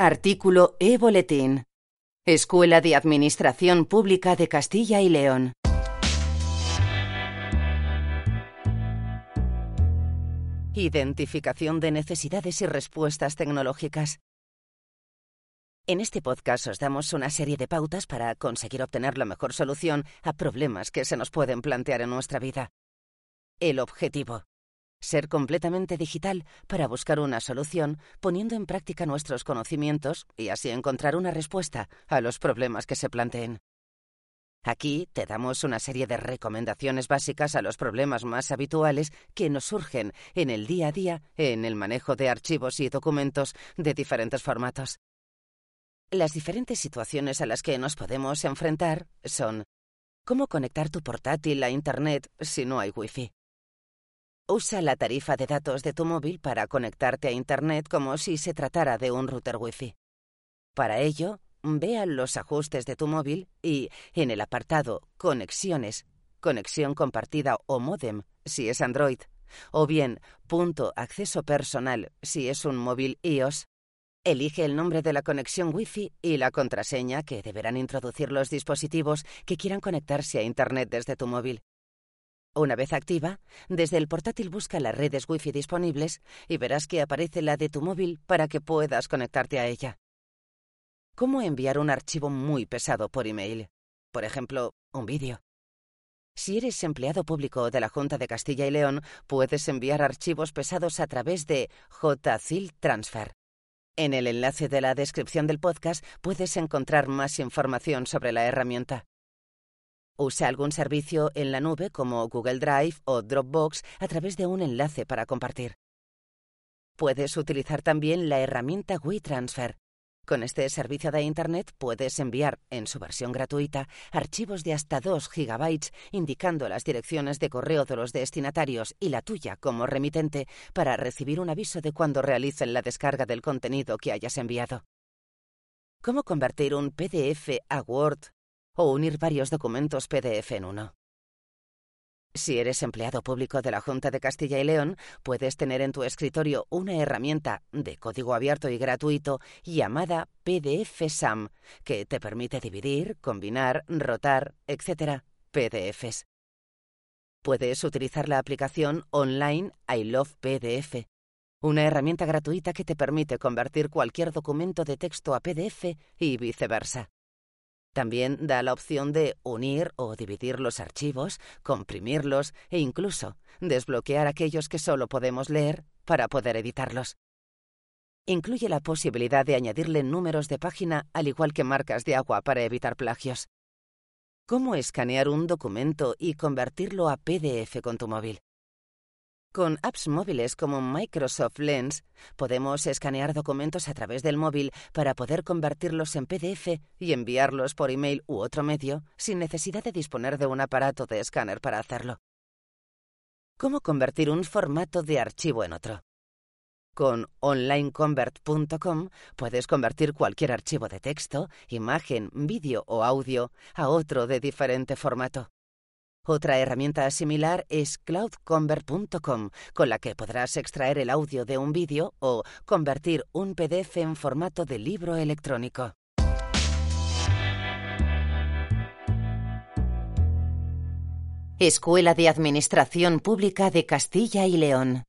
Artículo E-Boletín. Escuela de Administración Pública de Castilla y León. Identificación de necesidades y respuestas tecnológicas. En este podcast os damos una serie de pautas para conseguir obtener la mejor solución a problemas que se nos pueden plantear en nuestra vida. El objetivo. Ser completamente digital para buscar una solución poniendo en práctica nuestros conocimientos y así encontrar una respuesta a los problemas que se planteen. Aquí te damos una serie de recomendaciones básicas a los problemas más habituales que nos surgen en el día a día en el manejo de archivos y documentos de diferentes formatos. Las diferentes situaciones a las que nos podemos enfrentar son cómo conectar tu portátil a Internet si no hay Wi-Fi. Usa la tarifa de datos de tu móvil para conectarte a Internet como si se tratara de un router Wi-Fi. Para ello, ve a los ajustes de tu móvil y, en el apartado Conexiones, conexión compartida o modem si es Android, o bien punto acceso personal si es un móvil iOS, Elige el nombre de la conexión Wi-Fi y la contraseña que deberán introducir los dispositivos que quieran conectarse a Internet desde tu móvil. Una vez activa, desde el portátil busca las redes Wi-Fi disponibles y verás que aparece la de tu móvil para que puedas conectarte a ella. ¿Cómo enviar un archivo muy pesado por email? Por ejemplo, un vídeo. Si eres empleado público de la Junta de Castilla y León, puedes enviar archivos pesados a través de JCIL Transfer. En el enlace de la descripción del podcast puedes encontrar más información sobre la herramienta. Usa algún servicio en la nube como Google Drive o Dropbox a través de un enlace para compartir. Puedes utilizar también la herramienta WeTransfer, con este servicio de Internet puedes enviar, en su versión gratuita, archivos de hasta 2 GB indicando las direcciones de correo de los destinatarios y la tuya como remitente para recibir un aviso de cuando realicen la descarga del contenido que hayas enviado. ¿Cómo convertir un PDF a Word o unir varios documentos PDF en uno? Si eres empleado público de la Junta de Castilla y León, puedes tener en tu escritorio una herramienta de código abierto y gratuito llamada PDF SAM, que te permite dividir, combinar, rotar, etc. PDFs. Puedes utilizar la aplicación online I Love PDF, una herramienta gratuita que te permite convertir cualquier documento de texto a PDF y viceversa. También da la opción de unir o dividir los archivos, comprimirlos e incluso desbloquear aquellos que solo podemos leer para poder editarlos. Incluye la posibilidad de añadirle números de página al igual que marcas de agua para evitar plagios. ¿Cómo escanear un documento y convertirlo a PDF con tu móvil? Con apps móviles como Microsoft Lens podemos escanear documentos a través del móvil para poder convertirlos en PDF y enviarlos por email u otro medio sin necesidad de disponer de un aparato de escáner para hacerlo. ¿Cómo convertir un formato de archivo en otro? Con onlineconvert.com puedes convertir cualquier archivo de texto, imagen, vídeo o audio a otro de diferente formato. Otra herramienta similar es cloudconvert.com, con la que podrás extraer el audio de un vídeo o convertir un PDF en formato de libro electrónico. Escuela de Administración Pública de Castilla y León.